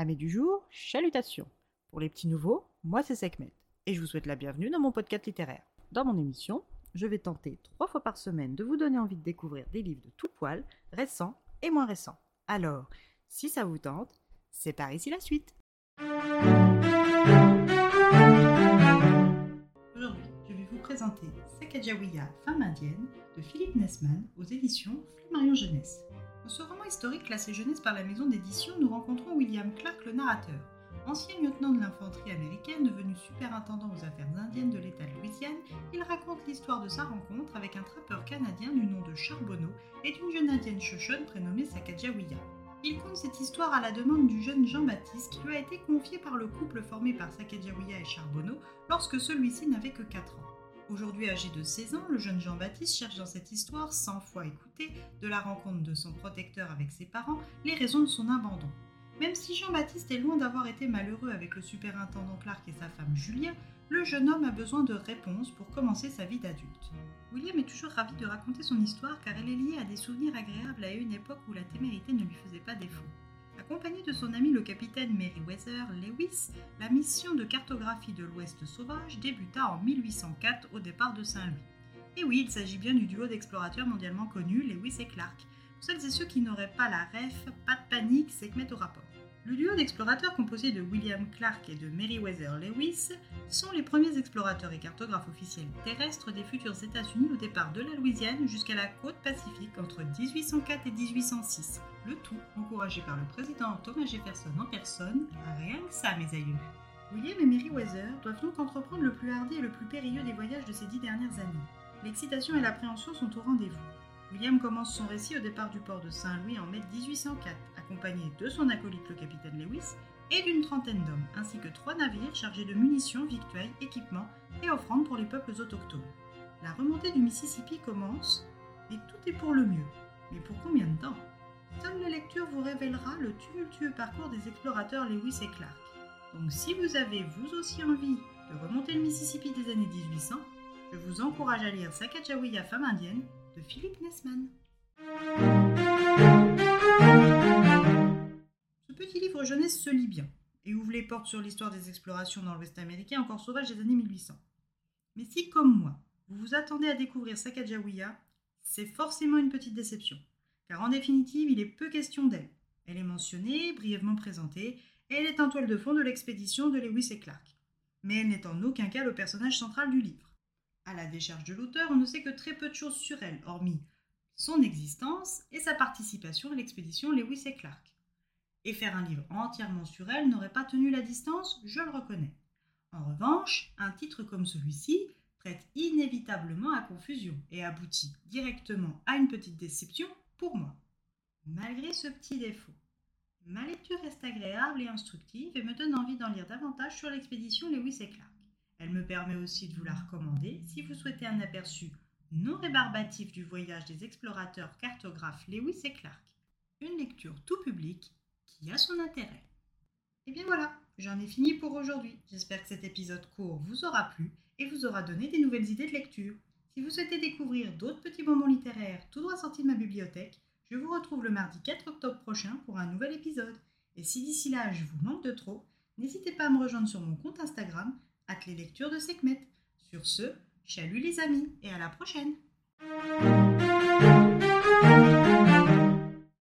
Amis du jour, chalutations. Pour les petits nouveaux, moi c'est Sekhmet et je vous souhaite la bienvenue dans mon podcast littéraire. Dans mon émission, je vais tenter trois fois par semaine de vous donner envie de découvrir des livres de tout poil, récents et moins récents. Alors, si ça vous tente, c'est par ici la suite. Aujourd'hui, je vais vous présenter Sacagawea, femme indienne, de Philippe Nesman aux éditions Flammarion Jeunesse. Ce roman historique classé jeunesse par la maison d'édition, nous rencontrons William Clark, le narrateur. Ancien lieutenant de l'infanterie américaine devenu superintendant aux affaires indiennes de l'État de Louisiane, il raconte l'histoire de sa rencontre avec un trappeur canadien du nom de Charbonneau et d'une jeune indienne Shoshone prénommée Sacagawea. Il compte cette histoire à la demande du jeune Jean-Baptiste qui lui a été confié par le couple formé par Sacagawea et Charbonneau lorsque celui-ci n'avait que 4 ans. Aujourd'hui âgé de 16 ans, le jeune Jean-Baptiste cherche dans cette histoire, 100 fois écoutée, de la rencontre de son protecteur avec ses parents, les raisons de son abandon. Même si Jean-Baptiste est loin d'avoir été malheureux avec le superintendant Clark et sa femme Julia, le jeune homme a besoin de réponses pour commencer sa vie d'adulte. William est toujours ravi de raconter son histoire car elle est liée à des souvenirs agréables à une époque où la témérité ne lui faisait pas défaut. Accompagné de son ami le capitaine Meriwether Lewis, la mission de cartographie de l'Ouest sauvage débuta en 1804 au départ de Saint-Louis. Et oui, il s'agit bien du duo d'explorateurs mondialement connus, Lewis et Clark. Pour celles et ceux qui n'auraient pas la ref, pas de panique, c'est que mettre au rapport. Le duo d'explorateurs composé de William Clark et de Meriwether Lewis sont les premiers explorateurs et cartographes officiels terrestres des futurs États-Unis au départ de la Louisiane jusqu'à la côte pacifique entre 1804 et 1806. Le tout encouragé par le président Thomas Jefferson en personne. Rien que ça, mes aïeux. William et Meriwether doivent donc entreprendre le plus hardi et le plus périlleux des voyages de ces dix dernières années. L'excitation et l'appréhension sont au rendez-vous. William commence son récit au départ du port de Saint-Louis en mai 1804, accompagné de son acolyte le capitaine Lewis et d'une trentaine d'hommes, ainsi que trois navires chargés de munitions, victuailles, équipements et offrandes pour les peuples autochtones. La remontée du Mississippi commence, et tout est pour le mieux. Mais pour combien de temps? Seule la lecture vous révélera le tumultueux parcours des explorateurs Lewis et Clark. Donc si vous avez vous aussi envie de remonter le Mississippi des années 1800, je vous encourage à lire Sacagawea, femme indienne de Philippe Nesman. Ce petit livre jeunesse se lit bien et ouvre les portes sur l'histoire des explorations dans l'Ouest américain encore sauvage des années 1800. Mais si, comme moi, vous vous attendez à découvrir Sacagawea, c'est forcément une petite déception, car en définitive, il est peu question d'elle. Elle est mentionnée, brièvement présentée, et elle est en toile de fond de l'expédition de Lewis et Clark. Mais elle n'est en aucun cas le personnage central du livre. À la décharge de l'auteur, on ne sait que très peu de choses sur elle, hormis son existence et sa participation à l'expédition Lewis et Clark. Et faire un livre entièrement sur elle n'aurait pas tenu la distance, je le reconnais. En revanche, un titre comme celui-ci prête inévitablement à confusion et aboutit directement à une petite déception pour moi. Malgré ce petit défaut, ma lecture reste agréable et instructive et me donne envie d'en lire davantage sur l'expédition Lewis et Clark. Elle me permet aussi de vous la recommander si vous souhaitez un aperçu non rébarbatif du voyage des explorateurs cartographes Lewis et Clark. Une lecture tout public qui a son intérêt. Et bien voilà, j'en ai fini pour aujourd'hui. J'espère que cet épisode court vous aura plu et vous aura donné des nouvelles idées de lecture. Si vous souhaitez découvrir d'autres petits moments littéraires tout droit sortis de ma bibliothèque, je vous retrouve le mardi 4 octobre prochain pour un nouvel épisode. Et si d'ici là je vous manque de trop, n'hésitez pas à me rejoindre sur mon compte Instagram les lectures de Sekhmet. Sur ce, chalut les amis et à la prochaine